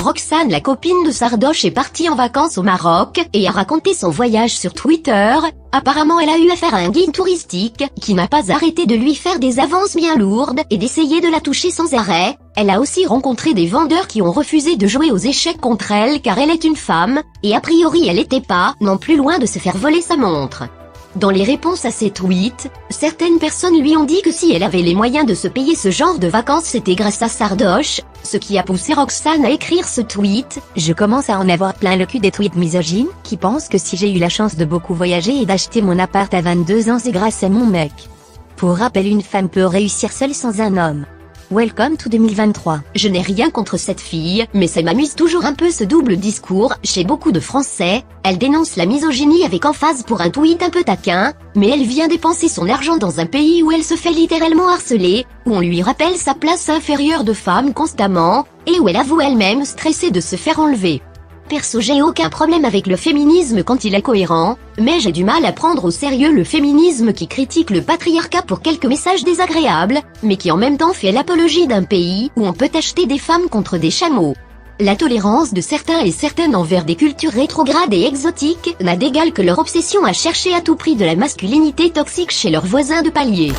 Roxane, la copine de Sardoche, est partie en vacances au Maroc et a raconté son voyage sur Twitter. Apparemment, elle a eu affaire à un guide touristique qui n'a pas arrêté de lui faire des avances bien lourdes et d'essayer de la toucher sans arrêt. Elle a aussi rencontré des vendeurs qui ont refusé de jouer aux échecs contre elle car elle est une femme, et a priori elle était pas non plus loin de se faire voler sa montre. Dans les réponses à ses tweets, certaines personnes lui ont dit que si elle avait les moyens de se payer ce genre de vacances c'était grâce à Sardoche, ce qui a poussé Roxane à écrire ce tweet. Je commence à en avoir plein le cul des tweets misogynes, qui pensent que si j'ai eu la chance de beaucoup voyager et d'acheter mon appart à 22 ans c'est grâce à mon mec. Pour rappel une femme peut réussir seule sans un homme. Welcome to 2023. Je n'ai rien contre cette fille, mais ça m'amuse toujours un peu ce double discours, chez beaucoup de Français, elle dénonce la misogynie avec emphase pour un tweet un peu taquin, mais elle vient dépenser son argent dans un pays où elle se fait littéralement harceler, où on lui rappelle sa place inférieure de femme constamment, et où elle avoue elle-même stressée de se faire enlever. Perso j'ai aucun problème avec le féminisme quand il est cohérent, mais j'ai du mal à prendre au sérieux le féminisme qui critique le patriarcat pour quelques messages désagréables, mais qui en même temps fait l'apologie d'un pays où on peut acheter des femmes contre des chameaux. La tolérance de certains et certaines envers des cultures rétrogrades et exotiques n'a d'égal que leur obsession à chercher à tout prix de la masculinité toxique chez leurs voisins de palier.